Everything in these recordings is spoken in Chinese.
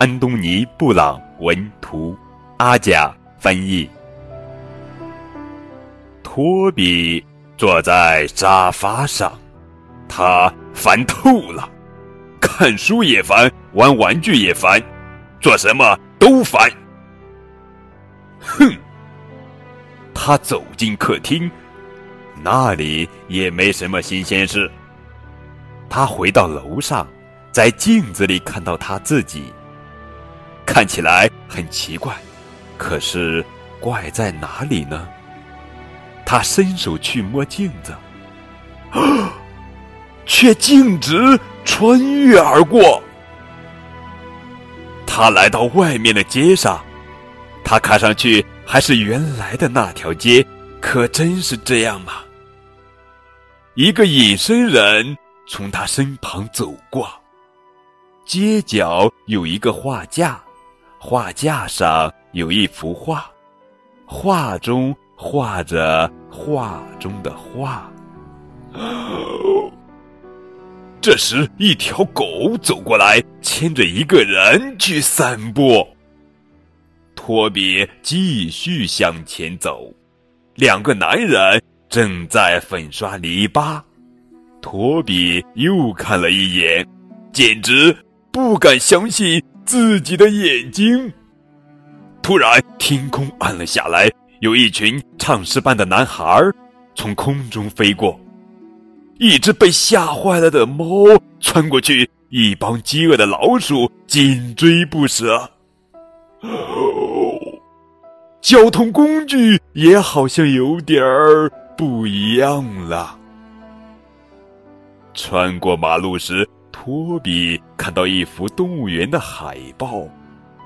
安东尼·布朗文图，阿甲翻译。托比坐在沙发上，他烦透了，看书也烦，玩玩具也烦，做什么都烦。哼！他走进客厅，那里也没什么新鲜事。他回到楼上，在镜子里看到他自己。看起来很奇怪，可是怪在哪里呢？他伸手去摸镜子，却径直穿越而过。他来到外面的街上，他看上去还是原来的那条街，可真是这样吗？一个隐身人从他身旁走过，街角有一个画架。画架上有一幅画，画中画着画中的画。这时，一条狗走过来，牵着一个人去散步。托比继续向前走，两个男人正在粉刷篱笆。托比又看了一眼，简直不敢相信。自己的眼睛。突然，天空暗了下来，有一群唱诗班的男孩从空中飞过。一只被吓坏了的猫窜过去，一帮饥饿的老鼠紧追不舍。哦交通工具也好像有点儿不一样了。穿过马路时。托比看到一幅动物园的海报，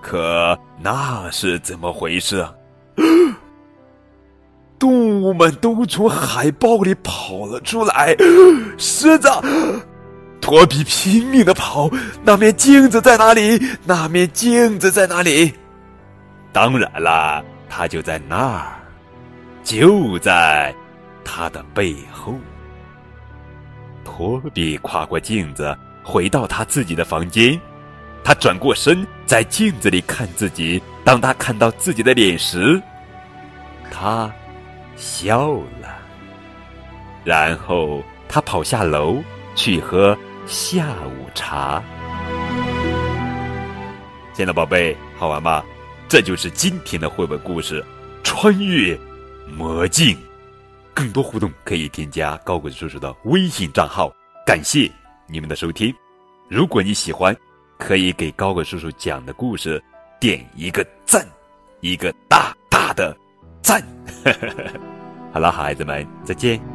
可那是怎么回事啊？动物们都从海报里跑了出来。狮子，托比拼命的跑。那面镜子在哪里？那面镜子在哪里？当然啦，它就在那儿，就在他的背后。托比跨过镜子。回到他自己的房间，他转过身，在镜子里看自己。当他看到自己的脸时，他笑了。然后他跑下楼去喝下午茶。亲爱的宝贝，好玩吗？这就是今天的绘本故事《穿越魔镜》。更多互动可以添加高滚叔叔的微信账号。感谢。你们的收听，如果你喜欢，可以给高个叔叔讲的故事点一个赞，一个大大的赞。好了，孩子们，再见。